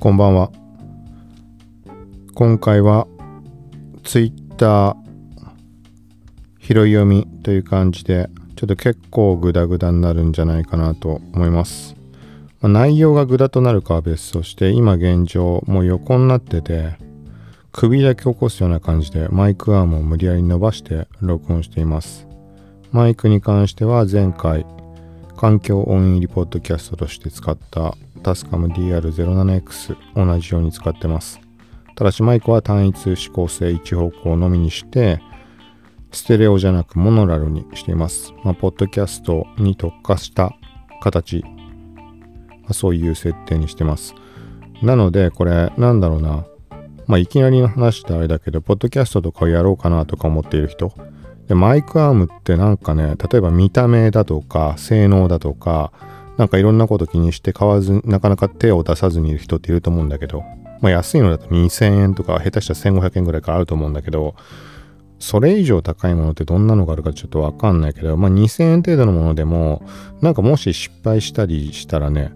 こんばんは。今回は Twitter 拾い読みという感じでちょっと結構グダグダになるんじゃないかなと思います。まあ、内容がグダとなるかは別として今現状もう横になってて首だけ起こすような感じでマイクアームを無理やり伸ばして録音しています。マイクに関しては前回環境音入りポッドキャストとして使ったタスカム DR07X 同じように使ってます。ただしマイクは単一指向性一方向のみにしてステレオじゃなくモノラルにしています。まあ、ポッドキャストに特化した形、まあ、そういう設定にしてます。なのでこれなんだろうなまあ、いきなりの話であれだけど、ポッドキャストとかをやろうかなとか思っている人。で、マイクアームってなんかね、例えば見た目だとか、性能だとか、なんかいろんなこと気にして買わず、なかなか手を出さずにいる人っていると思うんだけど、まあ安いのだと2000円とか、下手したら1500円ぐらいからあると思うんだけど、それ以上高いものってどんなのがあるかちょっとわかんないけど、まあ2000円程度のものでも、なんかもし失敗したりしたらね、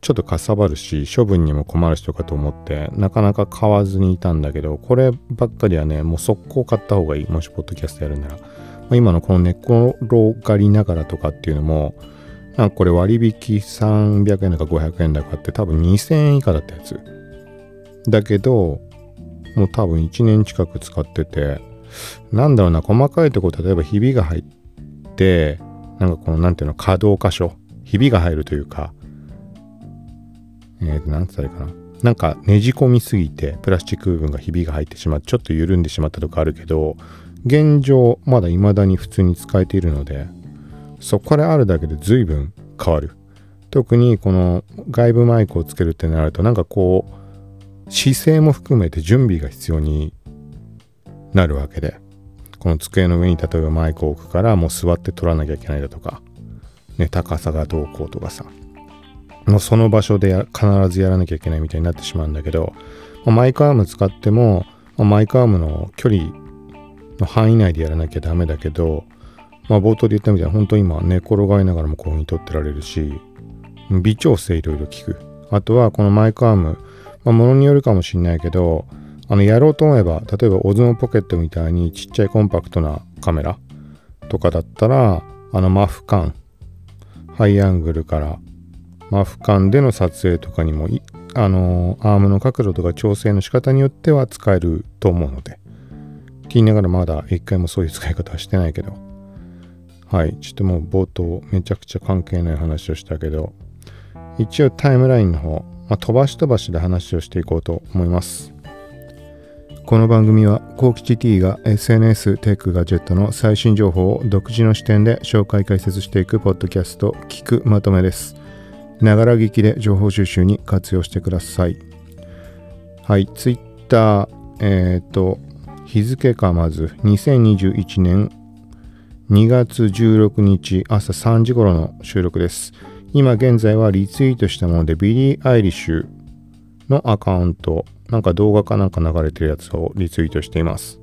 ちょっとかさばるし処分にも困る人かと思ってなかなか買わずにいたんだけどこればっかりはねもう速攻買った方がいい。もしポッドキャストやるなら、まあ、今のこの寝転がりながらとかっていうのもなんかこれ割引300円だか500円だかって多分2000円以下だったやつ。だけどもう多分1年近く使っててなんだろうな細かいとこ例えばひびが入ってなんかこのなんていうの可動箇所ひびが入るというかえー、と、なんつったらいいかな。なんかねじ込みすぎてプラスチック部分がひびが入ってしまってちょっと緩んでしまったとかあるけど現状まだ未だに普通に使えているのでそこからあるだけで随分変わる。特にこの外部マイクをつけるってなるとなんかこう姿勢も含めて準備が必要になるわけで。この机の上に例えばマイクを置くからもう座って撮らなきゃいけないだとか。ね高さがどうこうとかさ。もうその場所で必ずやらなきゃいけないみたいになってしまうんだけど、マイクアーム使っても、ま、マイクアームの距離の範囲内でやらなきゃダメだけど、まあ、冒頭で言ったみたいに本当今寝転がりながらもこうに撮ってられるし微調整いろいろ効く。あとはこのマイクアーム、まあ、ものによるかもしんないけどあのやろうと思えば例えばオズモポケットみたいにちっちゃいコンパクトなカメラとかだったらあのマフ感ハイアングルからまあ、俯瞰での撮影とかにもあのー、アームの角度とか調整の仕方によっては使えると思うので聞きながらまだ一回もそういう使い方はしてないけど。はい。ちょっともう冒頭めちゃくちゃ関係ない話をしたけど一応タイムラインの方、まあ、飛ばし飛ばしで話をしていこうと思います。この番組はコウキチ T が SNS テックガジェットの最新情報を独自の視点で紹介解説していくポッドキャスト聞くまとめです。ながら聞きで情報収集に活用してください。はい、ツイッター、えっ、ー、と、日付かまず、2021年2月16日朝3時頃の収録です。今現在はリツイートしたもので、ビリー・アイリッシュのアカウント、なんか動画かなんか流れてるやつをリツイートしています。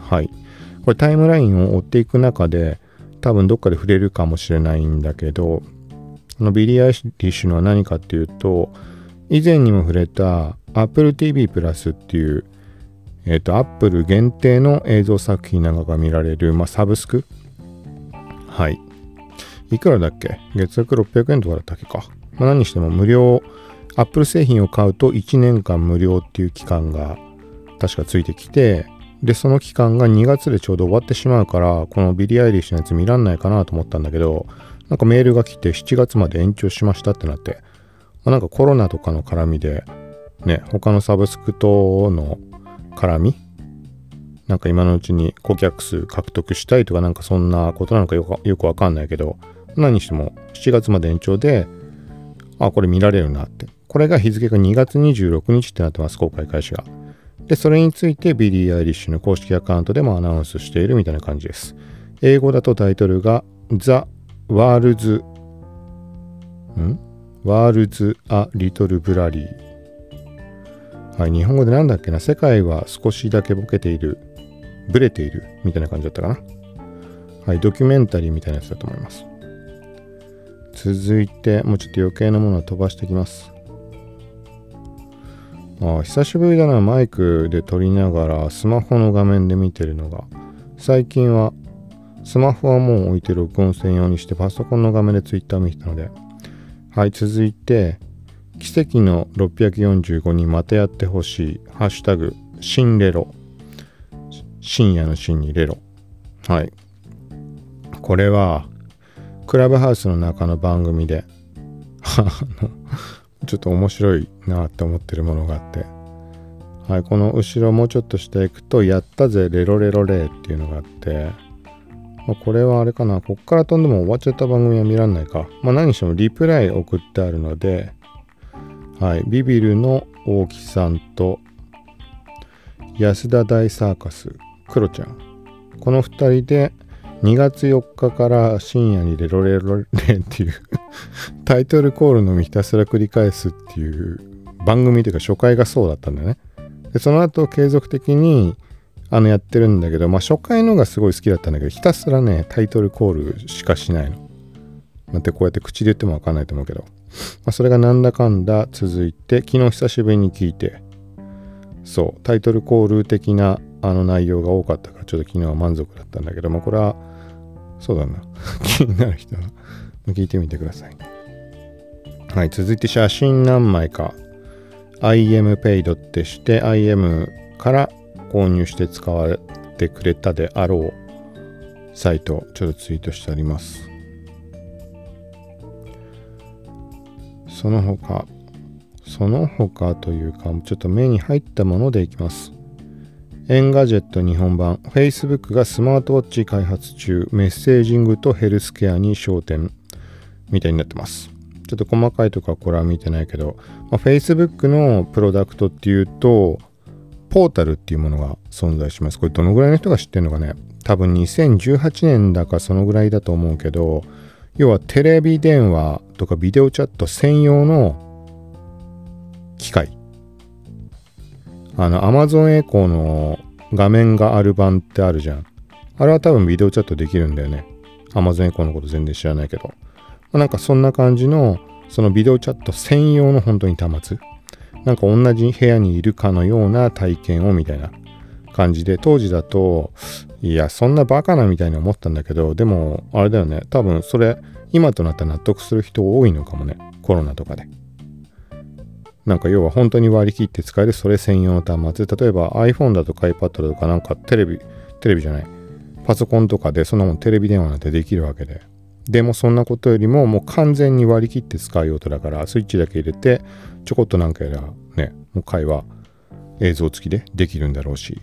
はい。これタイムラインを追っていく中で、多分どっかで触れるかもしれないんだけど、このビリー・アイリッシュのは何かっていうと、以前にも触れた Apple TV プラスっていう、えっ、ー、と、Apple 限定の映像作品なんかが見られる、まあ、サブスク？はい。いくらだっけ？月額600円とかだったっけか。まあ、何にしても無料、Apple 製品を買うと1年間無料っていう期間が確かついてきて、で、その期間が2月でちょうど終わってしまうから、このビリー・アイリッシュのやつ見らんないかなと思ったんだけど、なんかメールが来て7月まで延長しましたってなって、まあ、なんかコロナとかの絡みで、ね、他のサブスクとの絡みなんか今のうちに顧客数獲得したいとかなんかそんなことなのかよくよくわかんないけど、何しても7月まで延長で、あ、これ見られるなって。これが日付が2月26日ってなってます、公開開始が。で、それについてビリー・アイリッシュの公式アカウントでもアナウンスしているみたいな感じです。英語だとタイトルが The World's、ん？ World's a Little Blurry。はい、日本語でなんだっけな？世界は少しだけボケている、ブレているみたいな感じだったかな。はい、ドキュメンタリーみたいなやつだと思います。続いて、もうちょっと余計なものは飛ばしていきます。あ久しぶりだなマイクで撮りながらスマホの画面で見てるのが最近はスマホはもう置いて録音専用にしてパソコンの画面で Twitter 見てたので。はい続いて奇跡の645にまたやってほしい。ハッシュタグ新レロ。深夜の深にレロ。はい。これはクラブハウスの中の番組で ちょっと面白いなって思ってるものがあって、はい、この後ろもうちょっとしていくと、やったぜ、レロレロレーっていうのがあって、まあ、これはあれかな、こっから飛んでも終わっちゃった番組は見らんないか。まあ何してもリプライ送ってあるので、はい、ビビるの大木さんと、安田大サーカス、クロちゃん。この2人で、2月4日から深夜にレロレロレっていうタイトルコールのみひたすら繰り返すっていう番組というか初回がそうだったんだよね。で、その後継続的にあのやってるんだけど、まあ初回のがすごい好きだったんだけど、ひたすらね、タイトルコールしかしないの。なんてこうやって口で言ってもわかんないと思うけど。まあそれがなんだかんだ続いて、昨日久しぶりに聞いて、そう、タイトルコール的なあの内容が多かったから、ちょっと昨日は満足だったんだけども、これはそうだな。気になる人は聞いてみてください。はい、続いて写真何枚か IMPaid ってして IM から購入して使われてくれたであろうサイトちょっとツイートしてあります。その他、その他というか、ちょっと目に入ったものでいきます。Engadget 日本版 Facebook がスマートウォッチ開発中メッセージングとヘルスケアに焦点みたいになってますちょっと細かいとかこれは見てないけど、まあ、Facebook のプロダクトっていうと Portal っていうものが存在しますこれどのぐらいの人が知ってるのかね多分2018年だかそのぐらいだと思うけど要はテレビ電話とかビデオチャット専用の機械あの、Amazon エコーの画面がある版ってあるじゃん。あれは多分ビデオチャットできるんだよね。Amazon エコーのこと全然知らないけど。ま、なんかそんな感じの、そのビデオチャット専用の本当に端末。なんか同じ部屋にいるかのような体験をみたいな感じで、当時だと、いや、そんなバカなみたいに思ったんだけど、でも、あれだよね。多分それ、今となったら納得する人多いのかもね。コロナとかで。なんか要は本当に割り切って使えるそれ専用の端末。例えば iPhone だとか iPad だとかなんかテレビ、テレビじゃない。パソコンとかでそんなもんテレビ電話なんてできるわけで。でもそんなことよりももう完全に割り切って使う用途だからスイッチだけ入れてちょこっとなんかやらね、もう会話映像付きでできるんだろうし。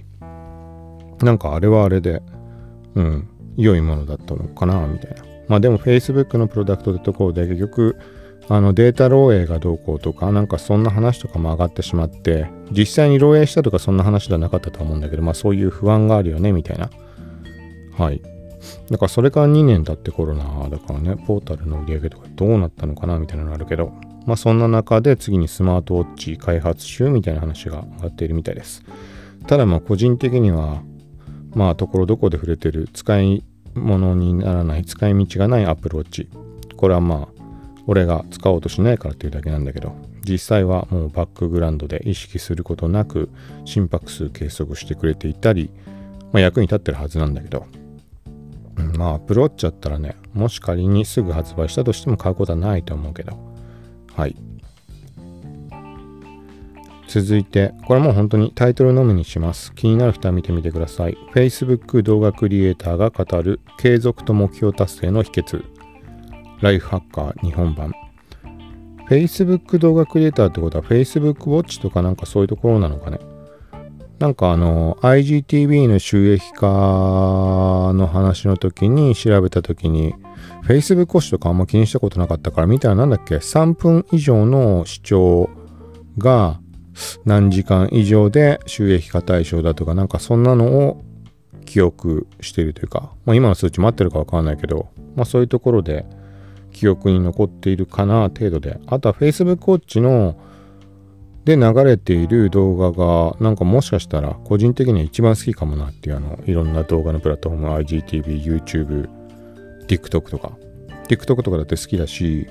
なんかあれはあれで、うん、良いものだったのかなみたいな。まあでも Facebook のプロダクトってところで結局あのデータ漏洩がどうこうとか、なんかそんな話とかも上がってしまって、実際に漏洩したとかそんな話ではなかったと思うんだけど、まあそういう不安があるよね、みたいな。はい。だからそれから2年経ってコロナだからね、ポータルの売り上げとかどうなったのかなみたいなのあるけど、まあそんな中で次にスマートウォッチ開発中みたいな話が上がっているみたいです。ただまあ個人的には、まあところどこで触れてる使い物にならない、使い道がないアプローチ。これはまあ俺が使おうとしないからっていうだけなんだけど実際はもうバックグラウンドで意識することなく心拍数計測してくれていたり、まあ、役に立ってるはずなんだけど、まあアプローチだったらねもし仮にすぐ発売したとしても買うことはないと思うけど。はい。続いてこれもう本当にタイトルのみにします。気になる人は見てみてください。Facebook 動画クリエイターが語る継続と目標達成の秘訣。ライフハッカー日本版。Facebook 動画クリエイターってことは Facebook Watch とかなんかそういうところなのかね。なんかあの IGTV の収益化の話の時に調べた時に Facebook Watch とかあんま気にしたことなかったから見たらなんだっけ3分以上の視聴が何時間以上で収益化対象だとかなんかそんなのを記憶しているというか、まあ、今の数値待ってるかわかんないけど、まあ、そういうところで記憶に残っているかな程度で。あとは Facebook Watch ので流れている動画がなんかもしかしたら個人的には一番好きかもなっていうあのいろんな動画のプラットフォーム IGTV、YouTube、TikTok とか TikTok とかだって好きだし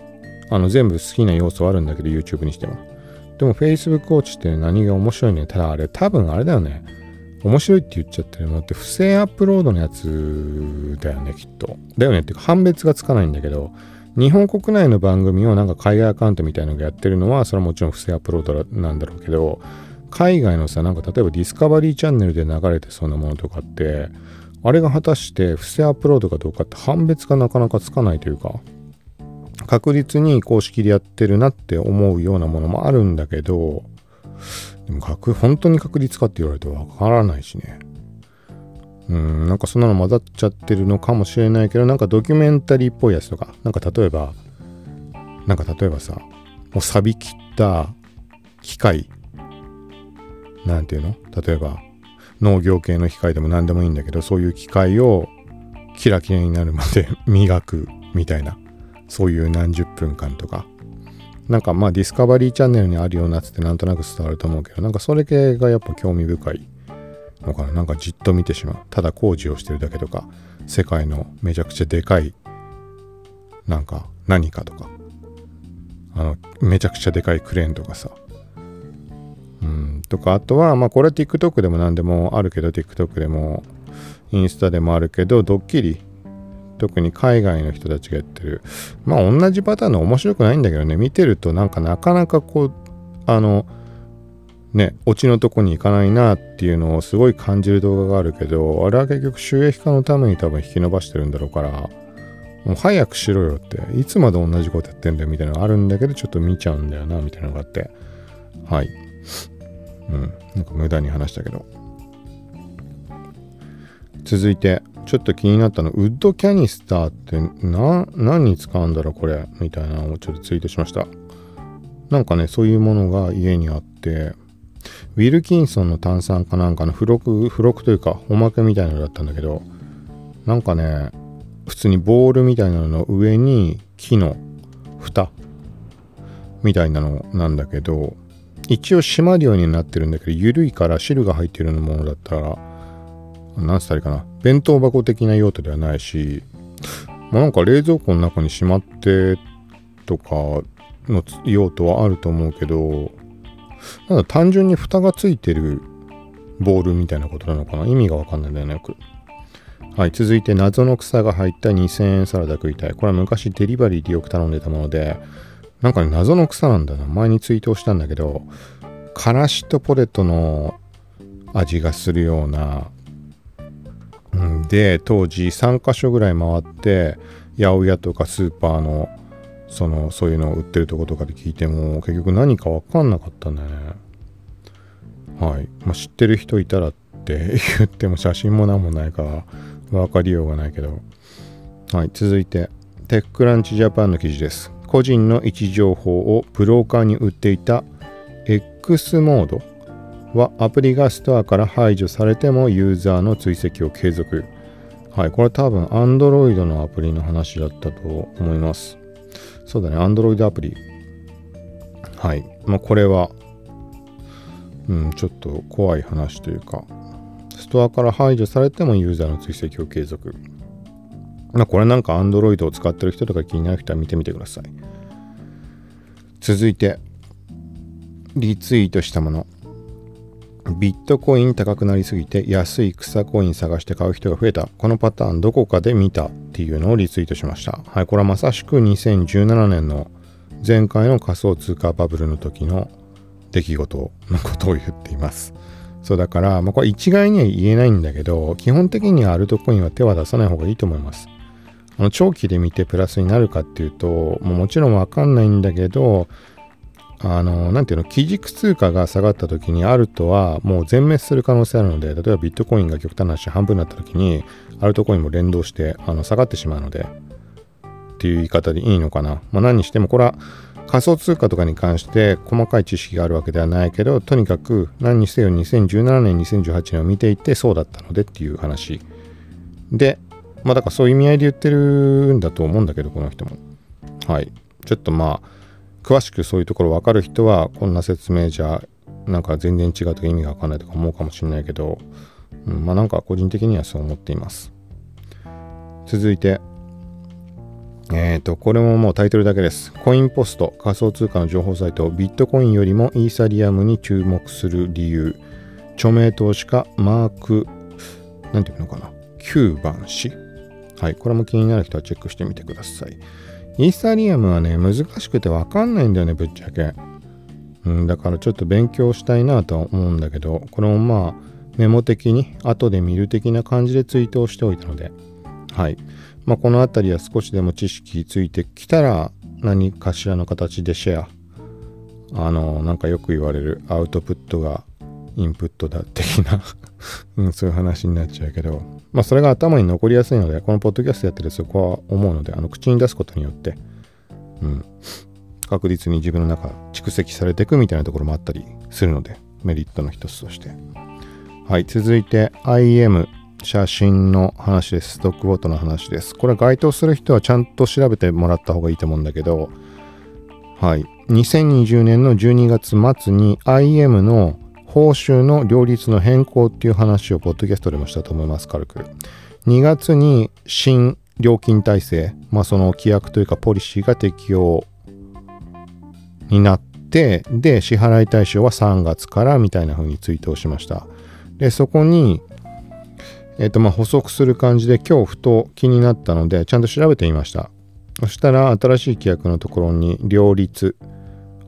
あの全部好きな要素あるんだけど YouTube にしてもでも Facebook ウォッチって何が面白いね。ただあれ多分あれだよね。面白いって言っちゃってるのって不正アップロードのやつだよね、きっと。だよねっていうか判別がつかないんだけど、日本国内の番組をなんか海外アカウントみたいなのがやってるのは、それはもちろん不正アップロードなんだろうけど、海外のさ、なんか例えばディスカバリーチャンネルで流れてそうなものとかって、あれが果たして不正アップロードかどうかって判別がなかなかつかないというか、確実に公式でやってるなって思うようなものもあるんだけど、でも本当に確率かって言われるとわからないしね。うん、なんかそんなの混ざっちゃってるのかもしれないけど、なんかドキュメンタリーっぽいやつとか、なんか例えば、なんか例えばさ、もう錆びきった機械、なんていうの？例えば、農業系の機械でも何でもいいんだけど、そういう機械をキラキラになるまで磨くみたいな、そういう何十分間とか、なんかまあディスカバリーチャンネルにあるようなつってなんとなく伝わると思うけど、なんかそれ系がやっぱ興味深い。のかな。なんかじっと見てしまう。ただ工事をしてるだけとか、世界のめちゃくちゃでかい、なんか何かとか、あの、めちゃくちゃでかいクレーンとかさ。うん、とか、あとは、まあこれ TikTok でも何でもあるけど、TikTok でも、インスタでもあるけど、ドッキリ特に海外の人たちがやってるまあ同じパターンの面白くないんだけどね見てるとなんかなかなかこうあのねオチのとこに行かないなっていうのをすごい感じる動画があるけどあれは結局収益化のために多分引き伸ばしてるんだろうからもう早くしろよっていつまで同じことやってんだよみたいなのがあるんだけどちょっと見ちゃうんだよなみたいなのがあって。はい。うん。なんか無駄に話したけど。続いてちょっと気になったの、ウッドキャニスターってな、何に使うんだろうこれ、みたいなのをちょっとツイートしました。なんかね、そういうものが家にあって、ウィルキンソンの炭酸かなんかの付録、付録というか、おまけみたいなのだったんだけど、なんかね、普通にボールみたいなのの上に木の蓋みたいなのなんだけど、一応閉まるようになってるんだけど、緩いから汁が入ってるようなものだったら、何つったらいいかな。弁当箱的な用途ではないし、まあ、なんか冷蔵庫の中にしまってとかの用途はあると思うけど、ただ単純に蓋がついてるボールみたいなことなのかな？意味がわかんないんだよね、よく。はい、続いて謎の草が入った2000円サラダ食いたい。これは昔デリバリーでよく頼んでたもので、なんかね、謎の草なんだな。前にツイートをしたんだけど、からしとポテトの味がするようなで当時3カ所ぐらい回って八百屋とかスーパーのそのそういうのを売ってるとことかで聞いても結局何か分かんなかったんだよね。はい、まあ、知ってる人いたらって 言っても写真も何もないから分かりようがないけど。はい。続いてテックランチジャパンの記事です。個人の位置情報をブローカーに売っていた X モードはアプリがストアから排除されてもユーザーの追跡を継続。はい、これ多分 Android のアプリの話だったと思います。そうだね、Android アプリ。はい。まあ、これは、うん、ちょっと怖い話というか、ストアから排除されてもユーザーの追跡を継続。まあ、これなんか Android を使ってる人とか気になる人は見てみてください。続いて、リツイートしたもの。ビットコイン高くなりすぎて安い草コイン探して買う人が増えた。このパターンどこかで見たっていうのをリツイートしました。はい、これはまさしく2017年の前回の仮想通貨バブルの時の出来事のことを言っています。そうだから、まあ、これ一概には言えないんだけど、基本的にはアルトコインは手は出さない方がいいと思います。あの長期で見てプラスになるかっていうと、もうもちろんわかんないんだけど、あの、なんていうの、基軸通貨が下がった時にアルトはもう全滅する可能性あるので、例えばビットコインが極端な話半分になった時に、アルトコインも連動してあの下がってしまうので、っていう言い方でいいのかな。まあ何にしてもこれは仮想通貨とかに関して細かい知識があるわけではないけど、とにかく何にせよ2017年、2018年を見ていてそうだったのでっていう話。で、まあだからそういう意味合いで言ってるんだと思うんだけど、この人も。はい。ちょっとまあ、詳しくそういうところ分かる人はこんな説明じゃなんか全然違うとか意味が分かんないとか思うかもしれないけど、うん、まあなんか個人的にはそう思っています続いてえっ、ー、と、これももうタイトルだけです。コインポスト、仮想通貨の情報サイト、ビットコインよりもイーサリアムに注目する理由。著名投資家、マーク、なんていうのかな、9番氏。はい、これも気になる人はチェックしてみてください。イーサリアムはね、難しくてわかんないんだよね、ぶっちゃけ。うん、だからちょっと勉強したいなとは思うんだけど、これもまあ、メモ的に後で見る的な感じでツイートをしておいたので、はい。まあ、この辺りは少しでも知識ついてきたら、何かしらの形でシェア。あの、なんかよく言われるアウトプットがインプットだ的なうん、そういう話になっちゃうけど、まあ、それが頭に残りやすいので、このポッドキャストやってるそこは思うので、あの、口に出すことによって、うん、確実に自分の中蓄積されていくみたいなところもあったりするので、メリットの一つとして。はい、続いて IM 写真の話です。ストックボートの話です。これ該当する人はちゃんと調べてもらった方がいいと思うんだけど、はい。2020年の12月末に IM の報酬の両立の変更っていう話をポッドキャストでもしたと思います、軽く。2月に新料金体制、まあその規約というかポリシーが適用になって、で、支払い対象は3月からみたいな風にツイートをしました。で、そこに、えっ、ー、と、まあ、補足する感じで今日ふと気になったので、ちゃんと調べてみました。そしたら、新しい規約のところに、両立、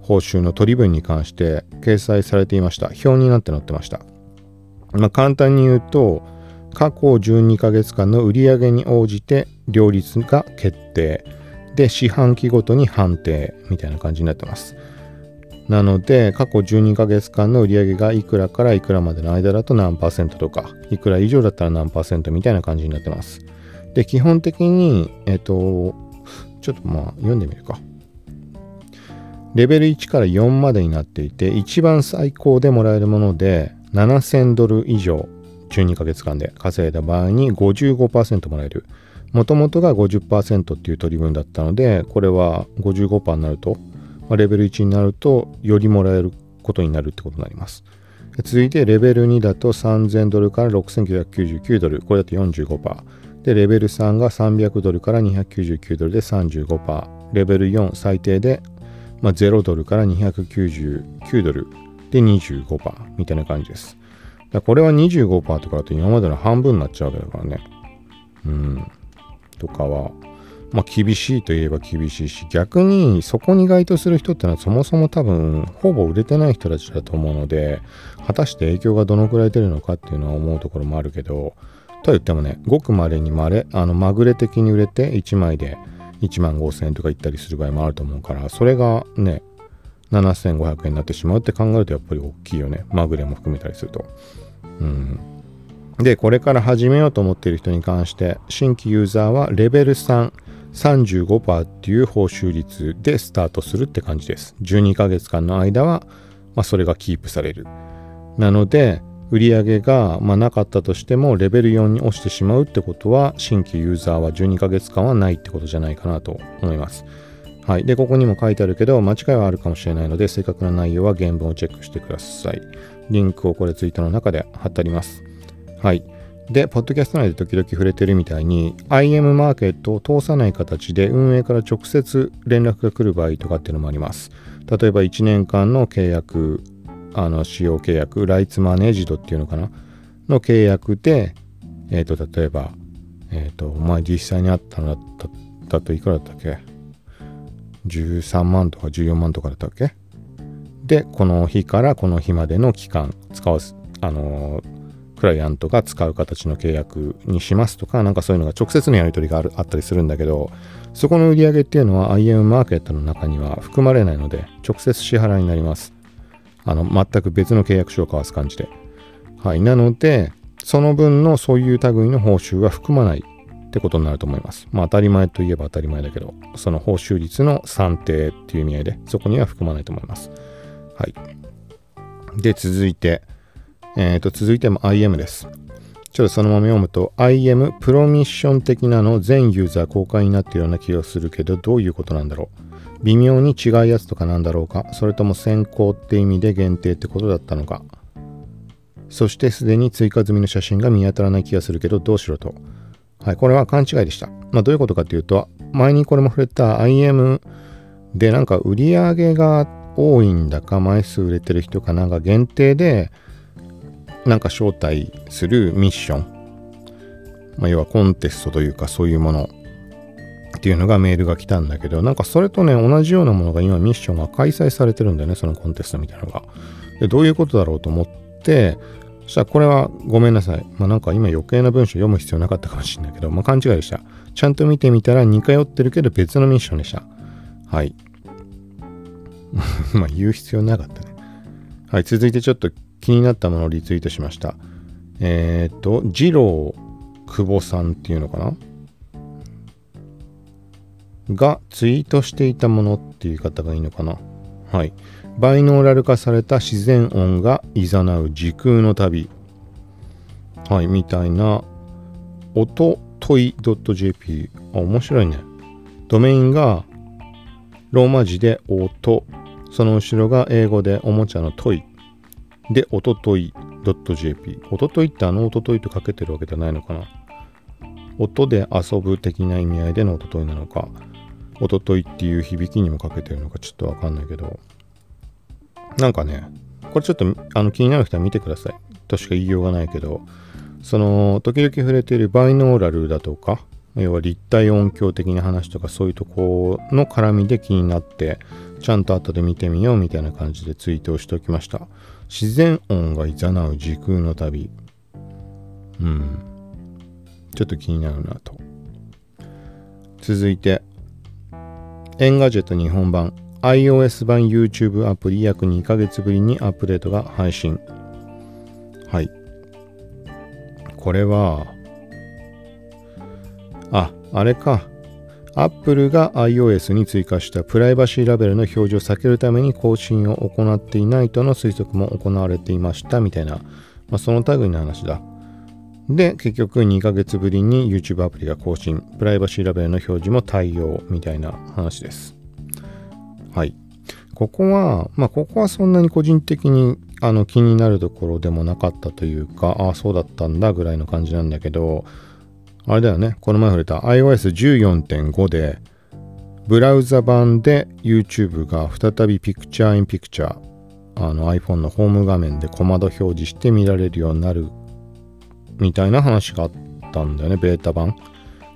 報酬の取り分に関して掲載されていました。表になって載ってました。まあ、簡単に言うと、過去12ヶ月間の売上に応じて両立が決定。で、四半期ごとに判定みたいな感じになってます。なので、過去12ヶ月間の売上がいくらからいくらまでの間だと何パーセントとか、いくら以上だったら何パーセントみたいな感じになってます。で、基本的に、えっ、と、ちょっとまあ読んでみるか。レベル1から4までになっていて、一番最高でもらえるもので、7000ドル以上、12ヶ月間で稼いだ場合に55%もらえる。もともとが50%っていう取り分だったので、これは55%になるとまあ、レベル1になるとよりもらえることになるってことになります。続いてレベル2だと3000ドルから6999ドル、これだと45%。で、レベル3が300ドルから299ドルで35%。レベル4最低で、まあ、0ドルから299ドルで25%みたいな感じです。だこれは25%とかだと今までの半分になっちゃうわけだからね。うん。とかは、まあ、厳しいといえば厳しいし、逆にそこに該当する人ってのはそもそも多分、ほぼ売れてない人たちだと思うので、果たして影響がどのくらい出るのかっていうのは思うところもあるけど、とは言ってもね、ごく稀に稀、あの、まぐれ的に売れて1枚で1万5000円とかいったりする場合もあると思うから、それがね、7500円になってしまうって考えるとやっぱり大きいよね。まぐれも含めたりすると。うん。で、これから始めようと思っている人に関して、新規ユーザーはレベル3、35%っていう報酬率でスタートするって感じです。12ヶ月間の間は、まあ、それがキープされる。なので、売り上げが、まあ、なかったとしても、レベル4に落ちてしまうってことは、新規ユーザーは12ヶ月間はないってことじゃないかなと思います。はい。で、ここにも書いてあるけど、間違いはあるかもしれないので、正確な内容は原文をチェックしてください。リンクをこれツイートの中で貼ってあります。はい。で、ポッドキャスト内で時々触れてるみたいに、IM マーケットを通さない形で運営から直接連絡が来る場合とかっていうのもあります。例えば1年間の契約、あの、使用契約、ライツマネージドっていうのかな？の契約で、えっ、ー、と、例えば、えっ、ー、と、まあ、実際にあったのだったといくらだったっけ ?13 万とか14万とかだったっけ？で、この日からこの日までの期間、使わす、あのクライアントが使う形の契約にしますとか、なんかそういうのが直接のやり取りがあるあったりするんだけど、そこの売り上げっていうのは IM マーケットの中には含まれないので、直接支払いになります。あの、全く別の契約書を交わす感じで。はい。なので、その分のそういう類の報酬は含まないってことになると思います。まあ当たり前といえば当たり前だけど、その報酬率の算定っていう意味合いで、そこには含まないと思います。はい。で、続いて、えー、と続いても IM です。ちょっとそのまま読むと IM プロミッション的なの全ユーザー公開になっているような気がするけどどういうことなんだろう微妙に違うやつとかなんだろうか？それとも先行って意味で限定ってことだったのか？そしてすでに追加済みの写真が見当たらない気がするけどどうしろと。はいこれは勘違いでした。まあどういうことかっていうと前にこれも触れた IM でなんか売り上げが多いんだか枚数売れてる人かなんか限定でなんか招待するミッション、まあ、要はコンテストというかそういうもの。っていうのがメールが来たんだけどなんかそれとね同じようなものが今ミッションが開催されてるんだよねそのコンテストみたいなのがでどういうことだろうと思ってそしたらこれはごめんなさい。まあなんか今余計な文章読む必要なかったかもしれないけど、まあ勘違いでした。ちゃんと見てみたら似通ってるけど別のミッションでした。はい。まあ言う必要なかったね。はい、続いてちょっと気になったものをリツイートしました。えっ、と、二郎久保さんっていうのかな？がツイートしていたものっていう言い方がいいのかなはい。バイノーラル化された自然音が誘う時空の旅。はい、みたいな、音トイ .jp。あ、面白いね。ドメインがローマ字で音、その後ろが英語でおもちゃのトイ。で、おととい .jp。おとといってあのおとといとかけてるわけじゃないのかな。音で遊ぶ的な意味合いでのおとといなのか、おとといっていう響きにもかけてるのかちょっとわかんないけど、なんかね、これちょっとあの気になる人は見てください。としか言いようがないけど、その、時々触れているバイノーラルだとか、要は立体音響的な話とかそういうとこの絡みで気になって、ちゃんと後で見てみようみたいな感じでツイートをしておきました。自然音が誘う時空の旅。うん。ちょっと気になるなと。続いて、 Engadget 日本版 iOS 版 YouTube アプリ約2ヶ月ぶりにアップデートが配信。はい。これは、あ、あれか。Apple が iOS に追加したプライバシーラベルの表示を避けるために更新を行っていないとの推測も行われていましたみたいな、まあ、その類の話だ。で、結局2ヶ月ぶりに YouTube アプリが更新、プライバシーラベルの表示も対応みたいな話です。はい。ここは、まあ、ここはそんなに個人的にあの気になるところでもなかったというか、ああ、そうだったんだぐらいの感じなんだけど、あれだよね、この前触れた iOS14.5 で、ブラウザ版で YouTube が再び Picture in Picture、あの iPhone のホーム画面で小窓表示して見られるようになるみたいな話があったんだよね、ベータ版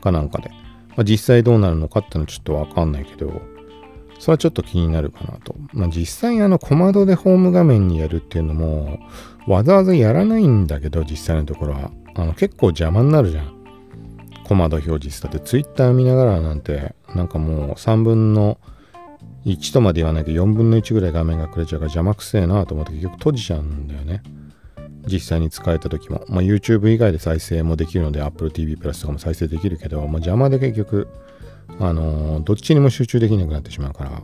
かなんかで。まあ、実際どうなるのかってのはちょっとわかんないけど、それはちょっと気になるかなと。まあ、実際あの小窓でホーム画面にやるっていうのもわざわざやらないんだけど実際のところはあの結構邪魔になるじゃん。小窓表示だって Twitter 見ながらなんてなんかもう3分の1とまで言わないけど4分の1ぐらい画面がくれちゃうから邪魔くせえなと思って結局閉じちゃうんだよね。実際に使えた時も。まあ、YouTube 以外で再生もできるので Apple TV プラスとかも再生できるけど、まあ、邪魔で結局あのどっちにも集中できなくなってしまうから。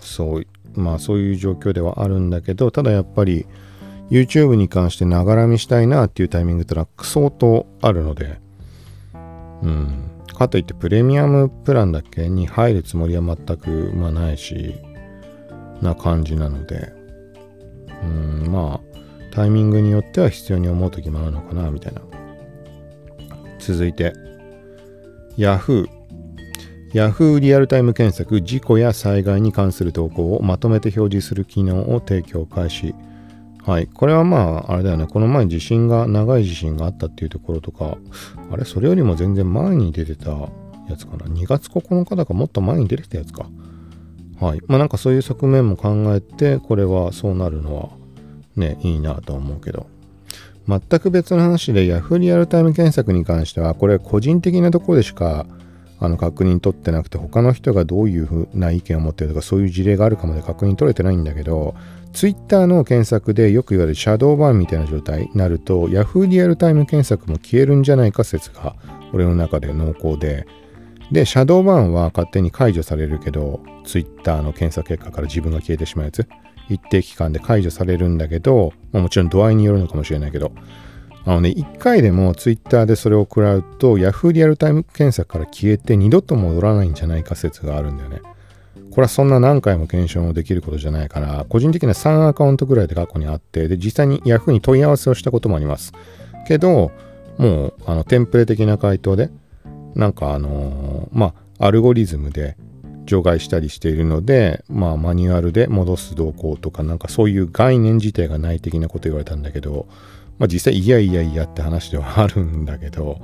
そうまあそういう状況ではあるんだけどただやっぱり YouTube に関してながら見したいなっていうタイミングってのは相当あるので。うん。かといってプレミアムプランだけ？に入るつもりは全く、まあ、ないしな感じなので。うんまあタイミングによっては必要に思う時もあるのかなみたいな続いて Yahoo Yahoo リアルタイム検索事故や災害に関する投稿をまとめて表示する機能を提供開始はい。これはまあ、あれだよね。この前地震が、長い地震があったっていうところとか、あれ？それよりも全然前に出てたやつかな。2月9日だかもっと前に出てきたやつか。はい。まあなんかそういう側面も考えて、これはそうなるのはね、いいなと思うけど。全く別の話で Yahoo! リアルタイム検索に関しては、これ個人的なところでしかあの確認取ってなくて他の人がどういうふうな意見を持ってるとかそういう事例があるかまで確認取れてないんだけど Twitter の検索でよく言われるシャドーバーンみたいな状態になると Yahoo! リアルタイム検索も消えるんじゃないか説が俺の中で濃厚で。でシャドーバーンは勝手に解除されるけど Twitter の検索結果から自分が消えてしまうやつ。一定期間で解除されるんだけど、まあ、もちろん度合いによるのかもしれないけどあのね、一回でもツイッターでそれを食らうと Yahoo リアルタイム検索から消えて二度と戻らないんじゃないか説があるんだよね。これはそんな何回も検証もできることじゃないから、個人的には3アカウントぐらいで過去にあって、で、実際に Yahoo に問い合わせをしたこともあります。けど、もう、あの、テンプレ的な回答で、なんかあのー、まあアルゴリズムで除外したりしているので、まあ、マニュアルで戻す動向とかなんかそういう概念自体がない的なこと言われたんだけど、まあ、実際いやいやいやって話ではあるんだけど、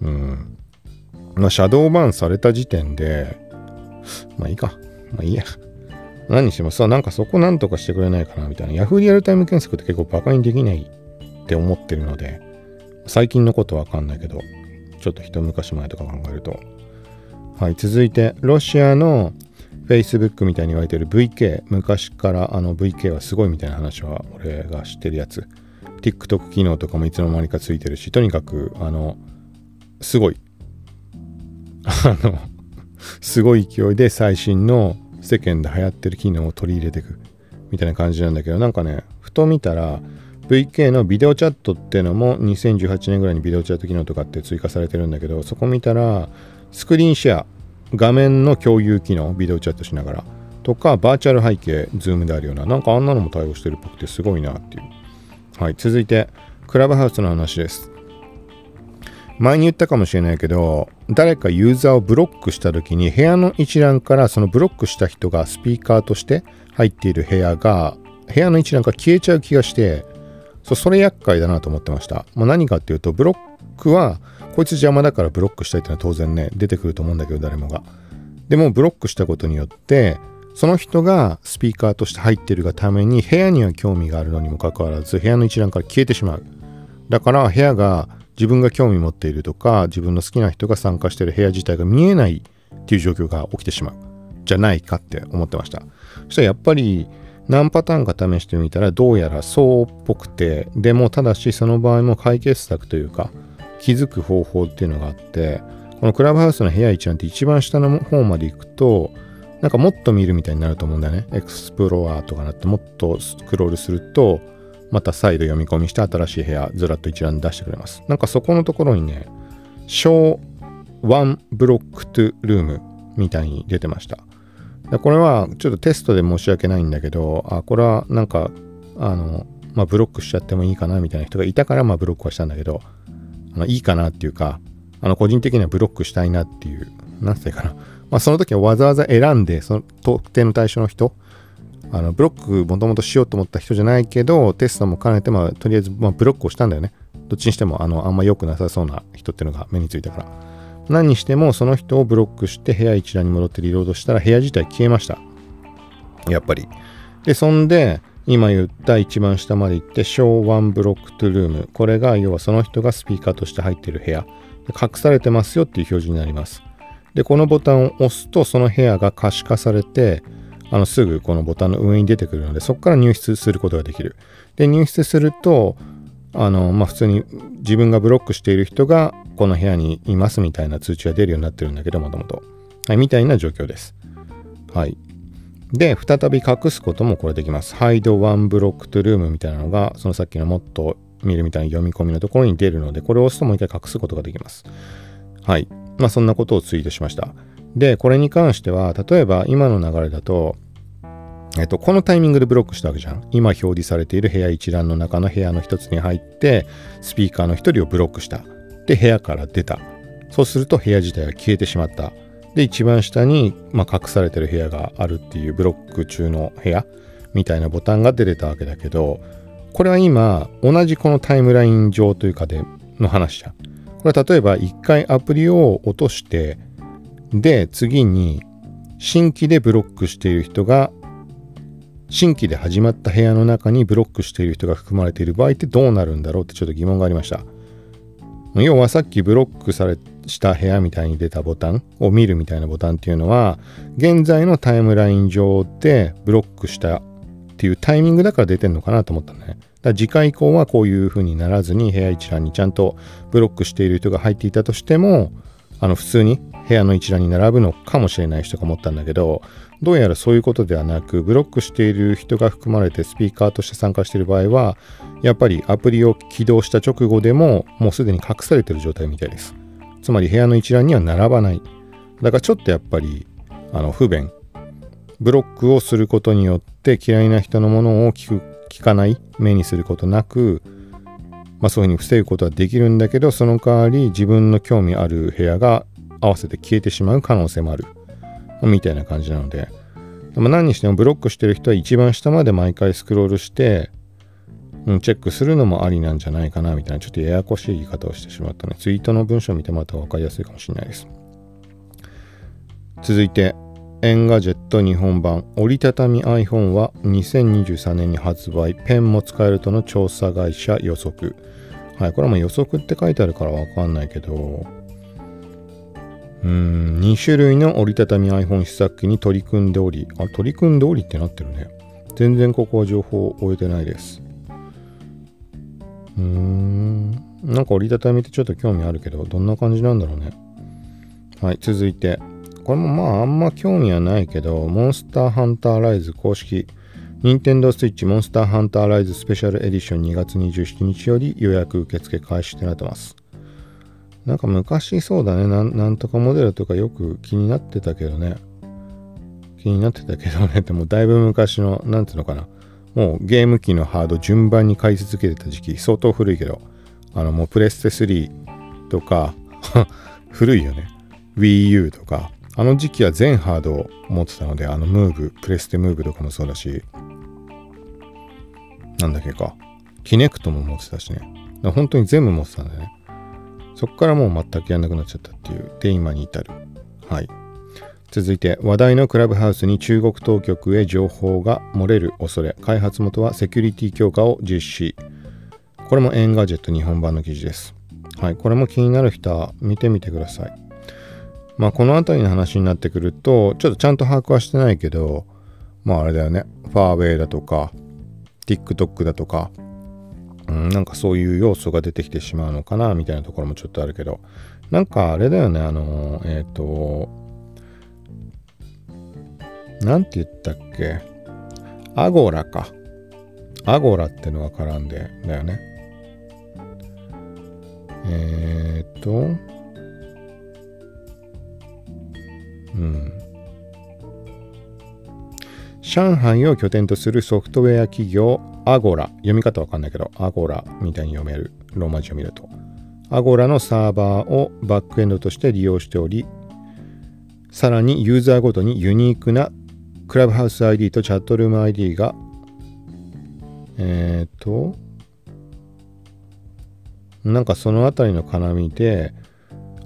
うん。まあ、シャドーバーンされた時点でまあいいか。まあいいや。何にしてもさなんかそこなんとかしてくれないかなみたいな。Yahoo リアルタイム検索って結構バカにできないって思ってるので最近のことわかんないけどちょっと一昔前とか考えると。はい、続いて、ロシアの Facebook みたいに言われてる VK、昔からあの VK はすごいみたいな話は俺が知ってるやつ。TikTok 機能とかもいつの間にかついてるし、とにかく、あの、すごい。あの、すごい勢いで最新の世間で流行ってる機能を取り入れていくみたいな感じなんだけど、なんかね、ふと見たら、VK のビデオチャットっていうのも2018年ぐらいにビデオチャット機能とかって追加されてるんだけど、そこ見たら、スクリーンシェア、画面の共有機能、ビデオチャットしながら、とか、バーチャル背景、 Zoom であるような、なんかあんなのも対応してるっぽくてすごいなっていう。はい、続いて、クラブハウスの話です。前に言ったかもしれないけど、誰かユーザーをブロックした時に部屋の一覧からそのブロックした人がスピーカーとして入っている部屋が、部屋の一覧から消えちゃう気がして、そそれ厄介だなと思ってました。まあ、何かっていうと、ブロックはこいつ邪魔だからブロックしたいってのは当然ね、出てくると思うんだけど、誰もが。でも、ブロックしたことによって、その人がスピーカーとして入ってるがために、部屋には興味があるのにもかかわらず、部屋の一覧から消えてしまう。だから、部屋が自分が興味持っているとか、自分の好きな人が参加してる部屋自体が見えないっていう状況が起きてしまう。じゃないかって思ってました。そしたらやっぱり、何パターンか試してみたらどうやらそうっぽくてでもただしその場合も解決策というか気づく方法っていうのがあってこのクラブハウスの部屋一覧って一番下の方まで行くとなんかもっと見るみたいになると思うんだよね。エクスプロアとかなってもっとスクロールするとまた再度読み込みして新しい部屋ずらっと一覧出してくれます。なんかそこのところにね、Show one blocked room みたいに出てました。これはちょっとテストで申し訳ないんだけど、あ、これはなんか、あの、まあ、ブロックしちゃってもいいかなみたいな人がいたから、まあ、ブロックはしたんだけど、あのいいかなっていうか、あの個人的にはブロックしたいなっていう、なんていうかな。まあその時はわざわざ選んで、その特定の対象の人、あのブロックもともとしようと思った人じゃないけど、テストも兼ねて、まあとりあえず、まあ、ブロックをしたんだよね。どっちにしても、あの、あんま良くなさそうな人っていうのが目についたから。何にしても、その人をブロックして部屋一覧に戻ってリロードしたら部屋自体消えました。やっぱり。で、そんで、今言った一番下まで行って、小1ブロックトゥルーム。これが要はその人がスピーカーとして入っている部屋。隠されてますよっていう表示になります。で、このボタンを押すと、その部屋が可視化されて、あのすぐこのボタンの上に出てくるので、そこから入室することができる。で、入室すると、あの、まあ、普通に自分がブロックしている人がこの部屋にいますみたいな通知が出るようになってるんだけど、もともと。はい、みたいな状況です。はい。で、再び隠すこともこれできます。hide one block to room みたいなのが、そのさっきのもっと見るみたいな読み込みのところに出るので、これを押すともう一回隠すことができます。はい。まあそんなことをツイートしました。で、これに関しては、例えば今の流れだと、えっと、このタイミングでブロックしたわけじゃん。今表示されている部屋一覧の中の部屋の一つに入って、スピーカーの一人をブロックした。で、部屋から出た。そうすると部屋自体が消えてしまった。で、一番下に、まあ、隠されてる部屋があるっていうブロック中の部屋みたいなボタンが出てたわけだけど、これは今、同じこのタイムライン上というかでの話じゃん。これは例えば一回アプリを落として、で、次に新規でブロックしている人が、新規で始まった部屋の中にブロックしている人が含まれている場合ってどうなるんだろうってちょっと疑問がありました。要はさっきブロックされした部屋みたいに出たボタンを見るみたいなボタンっていうのは現在のタイムライン上でブロックしたっていうタイミングだから出てんのかなと思ったね。だ次回以降はこういう風にならずに部屋一覧にちゃんとブロックしている人が入っていたとしてもあの普通に部屋の一覧に並ぶのかもしれない人が思ったんだけどどうやらそういうことではなくブロックしている人が含まれてスピーカーとして参加している場合はやっぱりアプリを起動した直後でももうすでに隠されている状態みたいです。つまり部屋の一覧には並ばない。だからちょっとやっぱりあの不便。ブロックをすることによって嫌いな人のものを聞く聞かない目にすることなく、まあ、そういうふうに防ぐことはできるんだけどその代わり自分の興味ある部屋が合わせて消えてしまう可能性もある。みたいな感じなので、まあ、何にしてもブロックしてる人は一番下まで毎回スクロールして、うん、チェックするのもありなんじゃないかなみたいなちょっとややこしい言い方をしてしまったねツイートの文章を見てもらったら分かりやすいかもしれないです続いてEngadget 日本版折りたたみ iPhone は2023年に発売ペンも使えるとの調査会社予測はいこれはまあ予測って書いてあるから分かんないけどうん、2種類の折りたたみ iPhone 試作機に取り組んでおり、あ、取り組んでおりってなってるね。全然ここは情報を終えてないです。うーん、なんか折りたたみってちょっと興味あるけど、どんな感じなんだろうね。はい、続いて。これもまああんま興味はないけど、モンスターハンターライズ公式、任天堂 switch モンスターハンターライズスペシャルエディション2月27日より予約受付開始ってなってます。なんか昔そうだねな、んとかモデルとかよく気になってたけどね。気になってたけどねってもうだいぶ昔の、なんていうのかな。もうゲーム機のハード順番に買い続けてた時期、相当古いけど、あのもうプレステ3とか 古いよね。Wii U とか、あの時期は全ハードを持ってたので、あのムーブ、プレステムーブとかもそうだし、なんだっけか、キネクトも持ってたしね。本当に全部持ってたんだよね。そこからもう全くやんなくなっちゃったっていう。で、今に至る。はい。続いて、話題のクラブハウスに中国当局へ情報が漏れる恐れ。開発元はセキュリティ強化を実施。これも Engadget 日本版の記事です。はい。これも気になる人は見てみてください。まあ、この辺りの話になってくると、ちょっとちゃんと把握はしてないけど、まああれだよね。ファーウェイだとか、TikTok だとか、うん、なんかそういう要素が出てきてしまうのかなみたいなところもちょっとあるけどなんかあれだよねあのえっ、ー、となんて言ったっけ？アゴラか。アゴラってのが絡んでだよね。えっ、とうん。上海を拠点とするソフトウェア企業アゴラ、読み方わかんないけど、アゴラみたいに読める、ローマ字を見ると。アゴラのサーバーをバックエンドとして利用しており、さらにユーザーごとにユニークなクラブハウス ID とチャットルーム ID が、えっ、ー、と、なんかそのあたりの絡みで、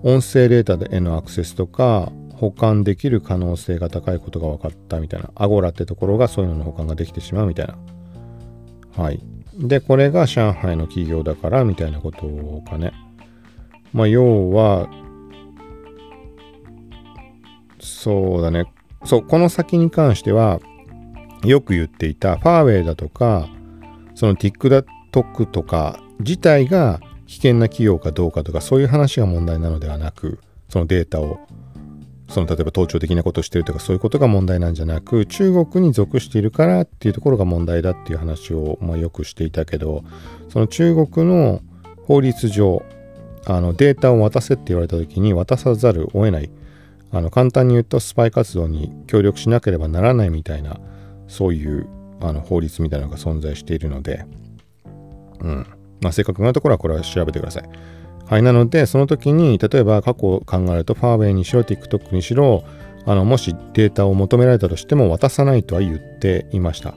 音声データへのアクセスとか、保管できる可能性が高いことが分かったみたいな。アゴラってところがそういうのの保管ができてしまうみたいなはい。で、これが上海の企業だからみたいなことかね。まあ、要は、そうだね。そう、この先に関しては、よく言っていたファーウェイだとか、その TikTok とか自体が危険な企業かどうかとか、そういう話が問題なのではなく、そのデータをその例えば盗聴的なことをしてるとかそういうことが問題なんじゃなく中国に属しているからっていうところが問題だっていう話を、まあ、よくしていたけどその中国の法律上あのデータを渡せって言われた時に渡さざるを得ない。あの簡単に言うとスパイ活動に協力しなければならないみたいなそういうあの法律みたいなのが存在しているので、うんまあ、正確なところはこれは調べてください。はい、なので、その時に、例えば過去を考えると、ファーウェイにしろ、TikTok にしろ、あの、もしデータを求められたとしても渡さないとは言っていました。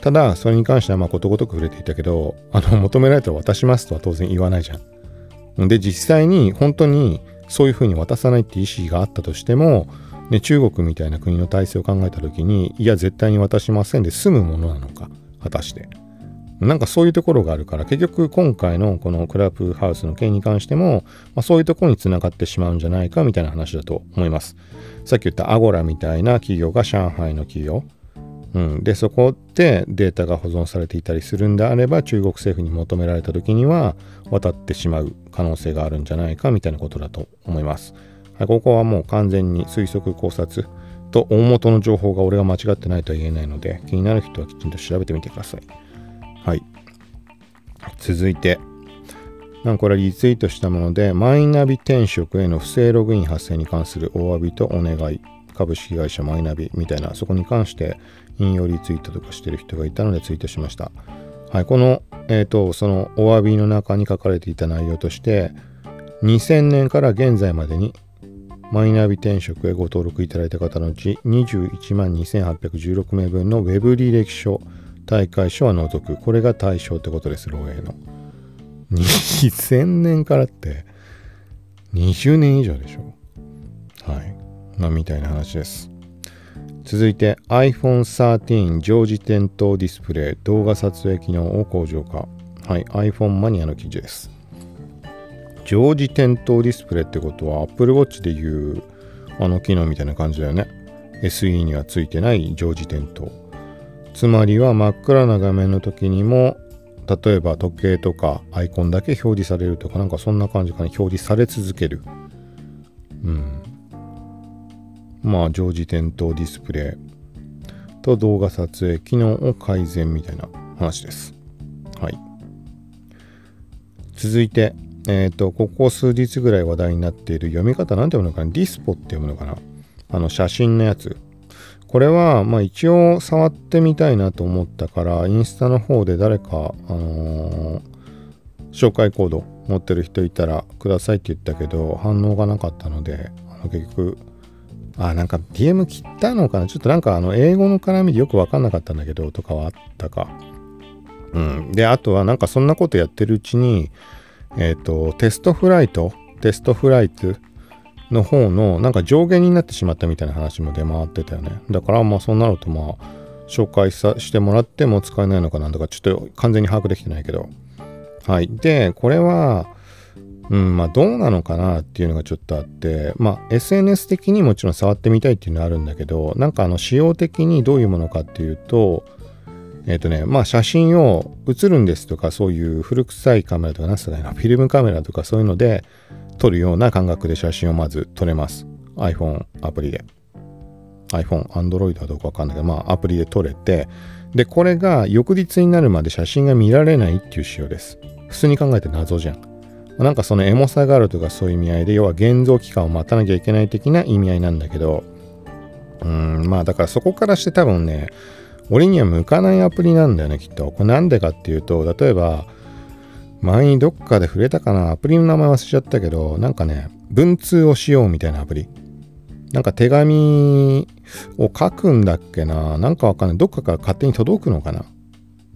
ただ、それに関しては、まあ、ことごとく触れていたけど、あの、求められたら渡しますとは当然言わないじゃん。で、実際に、本当に、そういうふうに渡さないって意思があったとしても、ね、中国みたいな国の体制を考えた時に、いや、絶対に渡しませんで済むものなのか、果たして。なんかそういうところがあるから、結局今回のこのクラブハウスの件に関しても、まあ、そういうところにつながってしまうんじゃないかみたいな話だと思います。さっき言ったアゴラみたいな企業が上海の企業。うん、で、そこでデータが保存されていたりするんであれば、中国政府に求められた時には渡ってしまう可能性があるんじゃないかみたいなことだと思います。はい、ここはもう完全に推測考察と大元の情報が俺が間違ってないとは言えないので、気になる人はきちんと調べてみてください。はい。続いて、なんこれリツイートしたもので、マイナビ転職への不正ログイン発生に関するお詫びとお願い。株式会社マイナビみたいな、そこに関して引用リツイートとかしてる人がいたのでツイートしました。はい、この、えっ、ー、と、そのお詫びの中に書かれていた内容として、2000年から現在までにマイナビ転職へご登録いただいた方のうち21万2816名分の Web 履歴書大会書は除く。これが対象ってことです漏洩の。2000年からって20年以上でしょ。はい。まあみたいな話です。続いて iPhone 13常時点灯ディスプレイ動画撮影機能を向上化。はい iPhone マニアの記事です。常時点灯ディスプレイってことは Apple Watch でいうあの機能みたいな感じだよね。SE にはついてない常時点灯。つまりは真っ暗な画面の時にも例えば時計とかアイコンだけ表示されるとかなんかそんな感じかな。表示され続ける。うん。まあ常時点灯ディスプレイ。と動画撮影機能を改善みたいな話です。はい。続いてえっ、ー、と、ここ数日ぐらい話題になっている読み方なんて読むのかな？ディスポって読むのかな？あの写真のやつ。これは、まあ一応触ってみたいなと思ったから、インスタの方で誰か、あのー、紹介コード持ってる人いたらくださいって言ったけど、反応がなかったので、あの結局、あ、なんか DM 切ったのかな？ちょっとなんかあの英語の絡みでよくわかんなかったんだけど、とかはあったか。うん。で、あとはなんかそんなことやってるうちに、えっ、ー、と、テストフライト、テストフライトの方のなんか上限になってしまったみたいな話も出回ってたよね。だからまあそうなるとまあ紹介さしてもらっても使えないのかなんとかちょっと完全に把握できてないけど。はい。で、これは、うん、まあどうなのかなっていうのがちょっとあって、まあ SNS 的にもちろん触ってみたいっていうのはあるんだけど、なんかあの仕様的にどういうものかっていうと、えっ、ー、とね、まあ写真を写るんですとか、そういう古臭いカメラとか、なんすかね、フィルムカメラとかそういうので撮るような感覚で写真をまず撮れます。iPhone アプリで。iPhone、Android はどうかわかんないけど、まあアプリで撮れて、で、これが翌日になるまで写真が見られないっていう仕様です。普通に考えて謎じゃん。なんかそのエモさがあるとかそういう意味合いで、要は現像期間を待たなきゃいけない的な意味合いなんだけど、うん、まあだからそこからして多分ね、俺には向かないアプリなんだよね、きっと。これなんでかっていうと、例えば、前にどっかで触れたかな、アプリの名前忘れちゃったけど、なんかね、文通をしようみたいなアプリ。なんか手紙を書くんだっけな、なんかわかんない。どっかから勝手に届くのかな。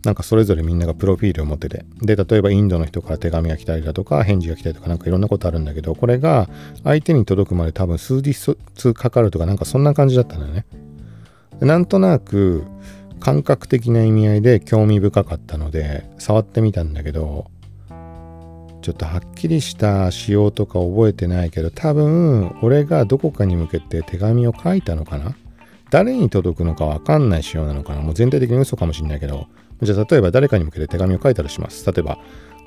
なんかそれぞれみんながプロフィールを持ってて。で、例えばインドの人から手紙が来たりだとか、返事が来たりとか、なんかいろんなことあるんだけど、これが相手に届くまで多分数日かかるとか、なんかそんな感じだったのよね。なんとなく、感覚的な意味合いで興味深かったので触ってみたんだけどちょっとはっきりした仕様とか覚えてないけど多分俺がどこかに向けて手紙を書いたのかな？誰に届くのかわかんない仕様なのかな？もう全体的に嘘かもしんないけどじゃあ例えば誰かに向けて手紙を書いたとします例えば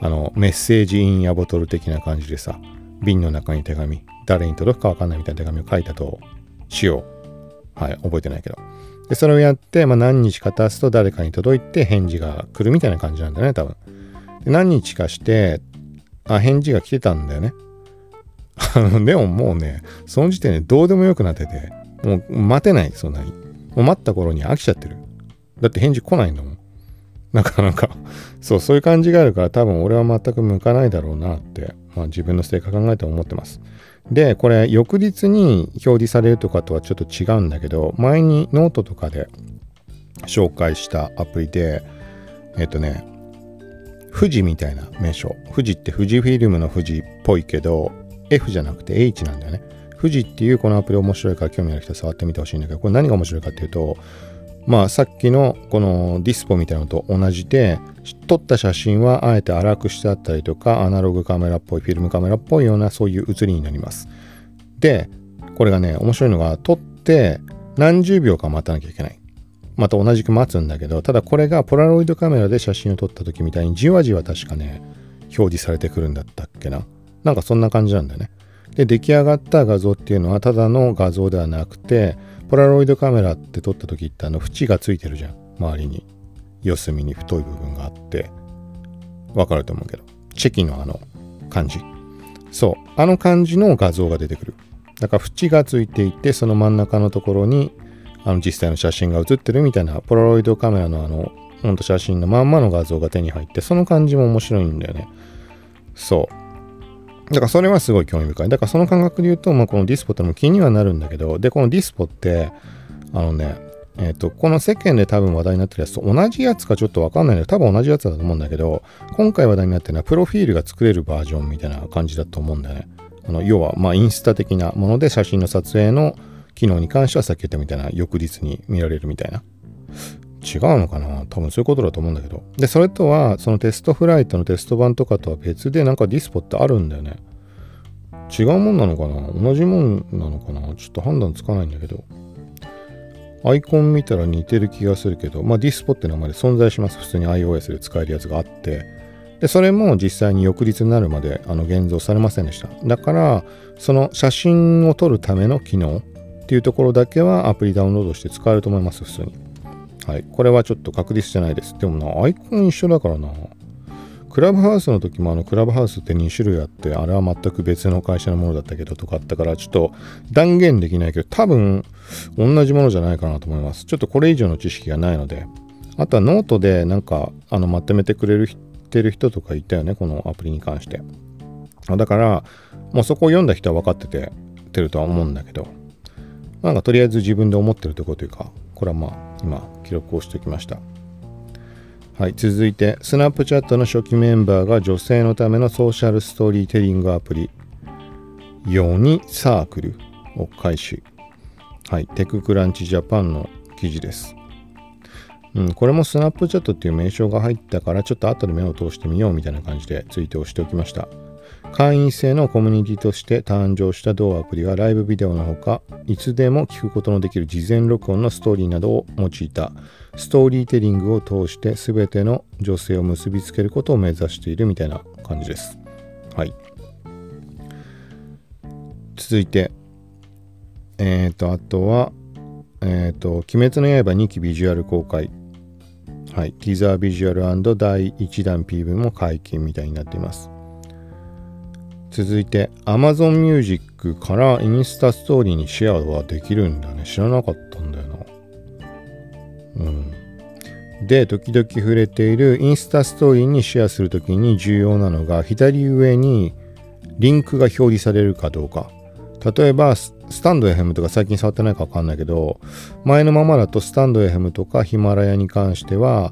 あのメッセージインやボトル的な感じでさ瓶の中に手紙誰に届くかわかんないみたいな手紙を書いたとしようはい覚えてないけどで、それをやって、まあ、何日か経つと誰かに届いて返事が来るみたいな感じなんだね、多分。で何日かして、あ、返事が来てたんだよね。でももうね、その時点でどうでもよくなってて、もう待てない、そんなに。もう待った頃に飽きちゃってる。だって返事来ないんだもん。なかなかそう、そういう感じがあるから多分俺は全く向かないだろうなって、まあ自分の性格考えて思ってます。で、これ翌日に表示されるとかとはちょっと違うんだけど、前にノートとかで紹介したアプリで、えっとね、富士みたいな名称。富士って富士フィルムの富士っぽいけど、F じゃなくて H なんだよね。富士っていうこのアプリ面白いから興味ある人触ってみてほしいんだけど、これ何が面白いかっていうと、まあさっきのこのディスポみたいなのと同じで撮った写真はあえて荒くしてあったりとかアナログカメラっぽいフィルムカメラっぽいようなそういう写りになります。でこれがね面白いのが撮って何十秒か待たなきゃいけない。また同じく待つんだけどただこれがポラロイドカメラで写真を撮った時みたいにじわじわ確かね表示されてくるんだったっけな。なんかそんな感じなんだよね。で出来上がった画像っていうのはただの画像ではなくてポラロイドカメラって撮った時ってあの縁がついてるじゃん周りに。四隅に太い部分があって。わかると思うけど。チェキのあの感じ。そう。あの感じの画像が出てくる。だから縁がついていてその真ん中のところにあの実際の写真が写ってるみたいなポラロイドカメラのあのほんと写真のまんまの画像が手に入ってその感じも面白いんだよね。そう。だからそれはすごい興味深い。だからその感覚で言うと、まあ、このディスポってのも気にはなるんだけど、で、このディスポって、あのね、えっ、ー、と、この世間で多分話題になってるやつと同じやつかちょっとわかんないけど、多分同じやつだと思うんだけど、今回話題になってるのはプロフィールが作れるバージョンみたいな感じだと思うんだよね。あの要は、まあ、インスタ的なもので写真の撮影の機能に関してはさっき言ったみたいな翌日に見られるみたいな。違うのかな？多分そういうことだと思うんだけど。で、それとは、そのテストフライトのテスト版とかとは別でなんかディスポってあるんだよね。違うもんなのかな？同じもんなのかな？ちょっと判断つかないんだけど。アイコン見たら似てる気がするけど、まあディスポって名前で存在します。普通に iOS で使えるやつがあって。で、それも実際に翌日になるまであの現像されませんでした。だから、その写真を撮るための機能っていうところだけはアプリダウンロードして使えると思います、普通に。はい。これはちょっと確実じゃないです。でもな、アイコン一緒だからな。クラブハウスの時もあのクラブハウスって2種類あって、あれは全く別の会社のものだったけどとかあったから、ちょっと断言できないけど、多分同じものじゃないかなと思います。ちょっとこれ以上の知識がないので。あとはノートでなんかあのまとめてくれるる人とかいたよね、このアプリに関して。だから、もうそこを読んだ人は分かってててるとは思うんだけど、なんかとりあえず自分で思ってるところというか、これはまあ今記録をしておきました。はい、続いて、 Snapchat の初期メンバーが女性のためのソーシャルストーリーテリングアプリ、 Yoni Circle を開始。はい、テククランチジャパンの記事です。うん、これもスナップチャットっていう名称が入ったから、ちょっと後で目を通してみようみたいな感じでツイートをしておきました。会員制のコミュニティとして誕生した同アプリはライブビデオのほか、いつでも聞くことのできる事前録音のストーリーなどを用いたストーリーテリングを通して全ての女性を結びつけることを目指しているみたいな感じです。はい。続いて、えっ、ー、と、あとは、えっ、ー、と、鬼滅の刃2期ビジュアル公開。はい。ティザービジュアル第1弾 PV も解禁みたいになっています。続いて Amazon Music からインスタストーリーにシェアはできるんだね。知らなかったんだよな。うん。で、時々触れているインスタストーリーにシェアするときに重要なのが左上にリンクが表示されるかどうか。例えば、スタンド FM とか最近触ってないかわかんないけど、前のままだとスタンド FM とかヒマラヤに関しては、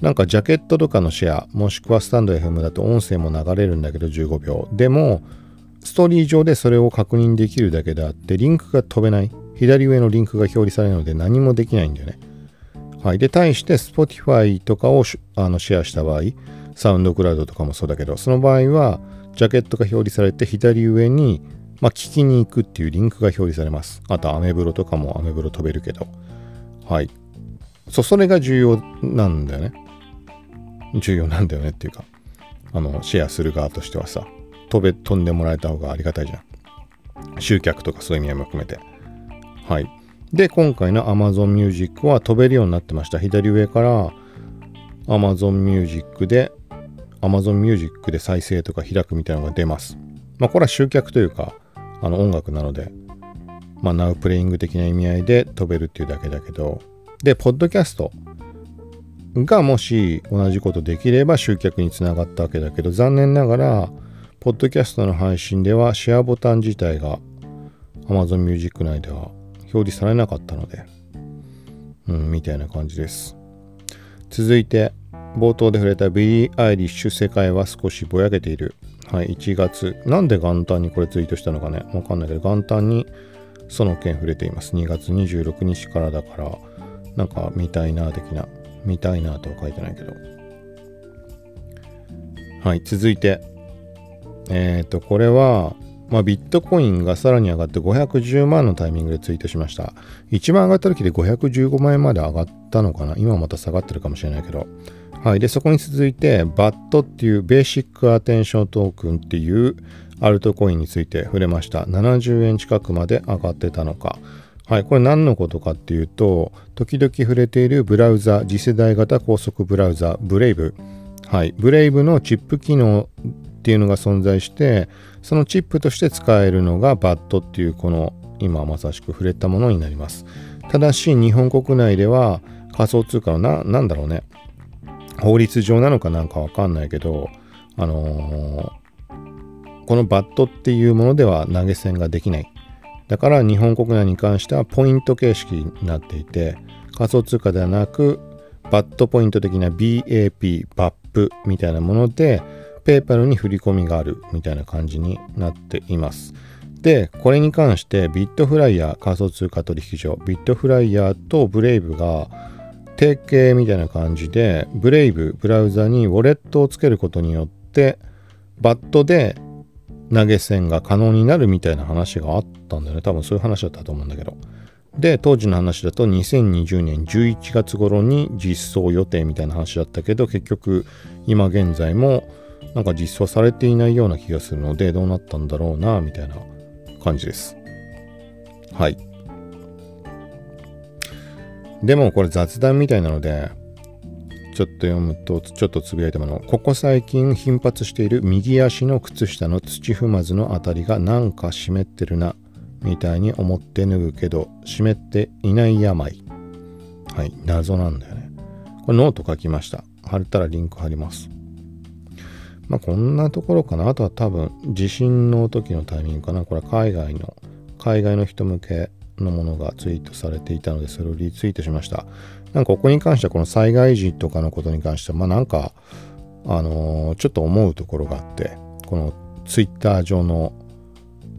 なんかジャケットとかのシェア、もしくはスタンド FM だと音声も流れるんだけど15秒。でも、ストーリー上でそれを確認できるだけであって、リンクが飛べない。左上のリンクが表示されるので何もできないんだよね。はい。で、対して Spotify とかをあのシェアした場合、サウンドクラウドとかもそうだけど、その場合は、ジャケットが表示されて左上に、まあ、聞きに行くっていうリンクが表示されます。あと、アメブロとかもアメブロ飛べるけど。はい。そ、それが重要なんだよね。重要なんだよねっていうか、あの、シェアする側としてはさ、飛べ、飛んでもらえた方がありがたいじゃん。集客とかそういう意味合いも含めて。はい。で、今回の Amazon Music は飛べるようになってました。左上から Amazon Music で、Amazon Music で再生とか開くみたいなのが出ます。まあ、これは集客というか、あの音楽なので、まあ、Now Playing 的な意味合いで飛べるっていうだけだけど、で、ポッドキャスト。がもし同じことできれば集客につながったわけだけど残念ながらポッドキャストの配信ではシェアボタン自体が Amazon Music 内では表示されなかったのでうんみたいな感じです。続いて冒頭で触れたビリー・アイリッシュ世界は少しぼやけている。はい1月。なんで元旦にこれツイートしたのかね。わかんないけど元旦にその件触れています。2月26日からだからなんか見たいな的な。見たいなとは書いてないけど。はい、続いて。えっ、ー、と、これは、まあ、ビットコインがさらに上がって510万のタイミングでツイートしました。一番上がった時で515万円まで上がったのかな今また下がってるかもしれないけど。はい。で、そこに続いて、BAT っていうベーシックアテンショントークンっていうアルトコインについて触れました。70円近くまで上がってたのか。はい、これ何のことかっていうと、時々触れているブラウザ、次世代型高速ブラウザ、ブレイブ。はい、ブレイブのチップ機能っていうのが存在して、そのチップとして使えるのが BAT っていうこの今まさしく触れたものになります。ただし日本国内では仮想通貨のな、んだろうね、法律上なのかなんかわかんないけど、あのー、このバットっていうものでは投げ銭ができない。だから日本国内に関してはポイント形式になっていて、仮想通貨ではなく、バットポイント的な BAP、バップみたいなもので、ペーパルに振り込みがあるみたいな感じになっています。で、これに関してビットフライヤー仮想通貨取引所、ビットフライヤーとブレイブが提携みたいな感じで、ブレイブ、ブラウザにウォレットをつけることによって、バットで投げ銭が可能になるみたいな話があったんだよね。多分そういう話だったと思うんだけど。で、当時の話だと2020年11月頃に実装予定みたいな話だったけど、結局今現在もなんか実装されていないような気がするので、どうなったんだろうな、みたいな感じです。はい。でもこれ雑談みたいなので、ちょっと読むと、ちょっとつぶやいたもの。ここ最近頻発している右足の靴下の土踏まずのあたりがなんか湿ってるな、みたいに思って脱ぐけど、湿っていない病。はい、謎なんだよね。これノート書きました。貼ったらリンク貼ります。まあこんなところかな。あとは多分地震の時のタイミングかな。これは海外の、海外の人向けのものがツイートされていたので、それをリツイートしました。なんかここに関してはこの災害時とかのことに関しては、まあなんか、あのー、ちょっと思うところがあって、このツイッター上の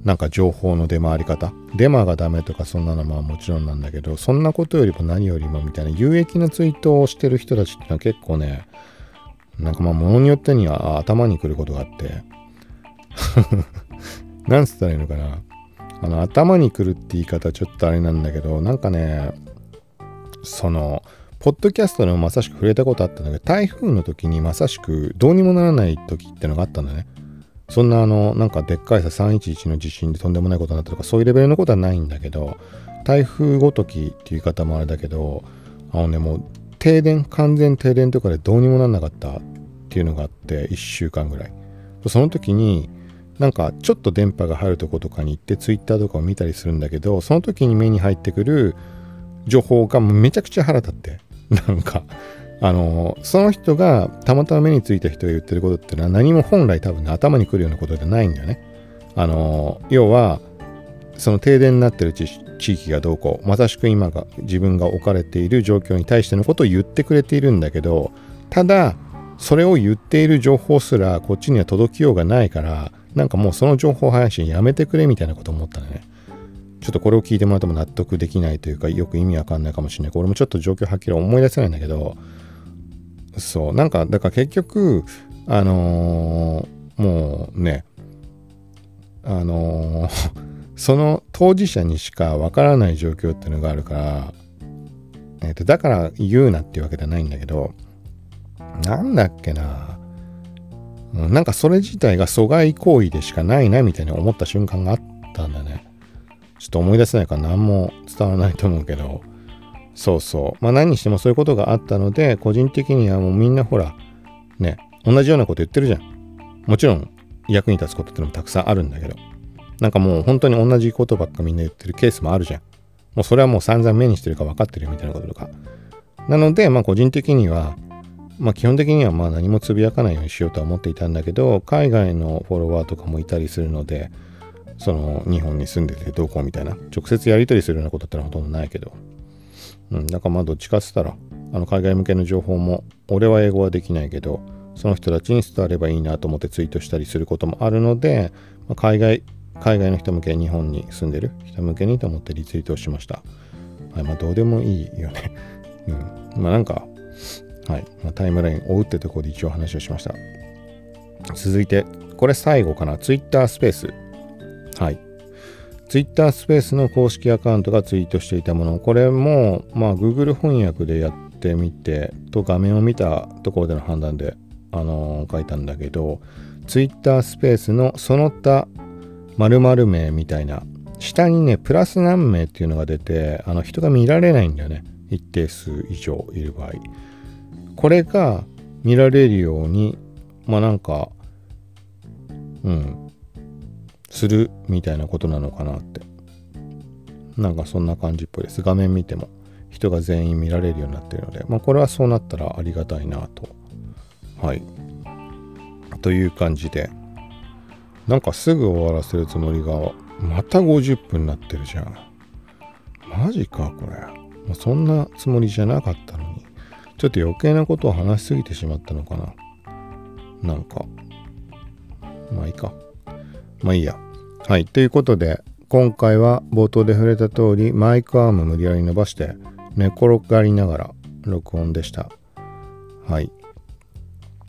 なんか情報の出回り方。デマがダメとかそんなのはもちろんなんだけど、そんなことよりも何よりもみたいな有益なツイートをしてる人たちってのは結構ね、なんかまあ物によってには頭にくることがあって なんつったらいいのかな。あの頭にくるって言い方ちょっとあれなんだけど、なんかね、その、ポッドキャストでもまさしく触れたことあったんだけど、台風の時にまさしくどうにもならない時ってのがあったんだね。そんなあの、なんかでっかいさ311の地震でとんでもないことになったとか、そういうレベルのことはないんだけど、台風ごときっていう言い方もあれだけど、あのね、もう停電、完全停電とかでどうにもなんなかったっていうのがあって、1週間ぐらい。その時に、なんかちょっと電波が入るとことかに行って Twitter とかを見たりするんだけど、その時に目に入ってくる情報がめちゃくちゃ腹立って、なんか、あの、その人がたまたま目についた人が言ってることってのは何も本来多分ね、頭にくるようなことじゃないんだよね。あの、要は、その停電になってる地域がどうこう、まさしく今が自分が置かれている状況に対してのことを言ってくれているんだけど、ただ、それを言っている情報すらこっちには届きようがないから、なんかもうその情報配信やめてくれみたいなこと思ったのね。ちょっとこれを聞いてもらっても納得できないというか、よく意味わかんないかもしれない。俺もちょっと状況はっきり思い出せないんだけど、そう、なんか、だから結局、あのー、もうね、あのー、その当事者にしかわからない状況っていうのがあるから、えっ、と、だから言うなっていうわけじゃないんだけど、なんだっけな、なんかそれ自体が阻害行為でしかないなみたいに思った瞬間があったんだね。ちょっと思い出せないから何も伝わらないと思うけど、そうそう。まあ何にしてもそういうことがあったので、個人的にはもうみんなほら、ね、同じようなこと言ってるじゃん。もちろん役に立つことってのもたくさんあるんだけど、なんかもう本当に同じことばっかみんな言ってるケースもあるじゃん。もうそれはもう散々目にしてるか分かってるみたいなこととか。なので、まあ個人的には、まあ基本的にはまあ何もつぶやかないようにしようとは思っていたんだけど、海外のフォロワーとかもいたりするので、その日本に住んでてどうこうみたいな直接やり取りするようなことってのはほとんどないけど。うんだからまあどっちかっつったらあの海外向けの情報も俺は英語はできないけどその人たちに伝わればいいなと思ってツイートしたりすることもあるので、まあ、海外海外の人向け日本に住んでる人向けにと思ってリツイートをしました。はいまあどうでもいいよね。うん。まあなんかはい、まあ、タイムライン追うってとこで一応話をしました。続いてこれ最後かな。Twitter スペースはい。Twitter スペースの公式アカウントがツイートしていたもの、これも、まあ、Google 翻訳でやってみて、と画面を見たところでの判断で、あのー、書いたんだけど、Twitter スペースのその他〇〇名みたいな、下にね、プラス何名っていうのが出て、あの人が見られないんだよね。一定数以上いる場合。これが見られるように、まあなんか、うん、するみたいなことなのかなって。なんかそんな感じっぽいです。画面見ても人が全員見られるようになってるので。まあこれはそうなったらありがたいなと。はい。という感じで。なんかすぐ終わらせるつもりがまた50分になってるじゃん。マジかこれ。もうそんなつもりじゃなかったのに。ちょっと余計なことを話しすぎてしまったのかな。なんか。まあいいか。まあいいや。はい。ということで今回は冒頭で触れた通りマイクアーム無理やり伸ばして寝転がりながら録音でした。はい。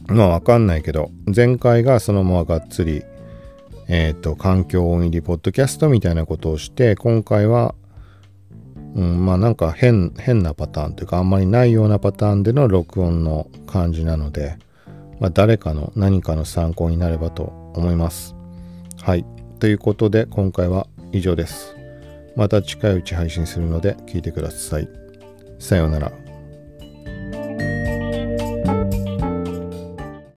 まあわかんないけど前回がそのままがっつりえっ、ー、と環境音入りポッドキャストみたいなことをして今回はうん、まあなんか変変なパターンというかあんまりないようなパターンでの録音の感じなので、まあ、誰かの何かの参考になればと思います。はい。ということで今回は以上です。また近いうち配信するので聞いてください。さようなら。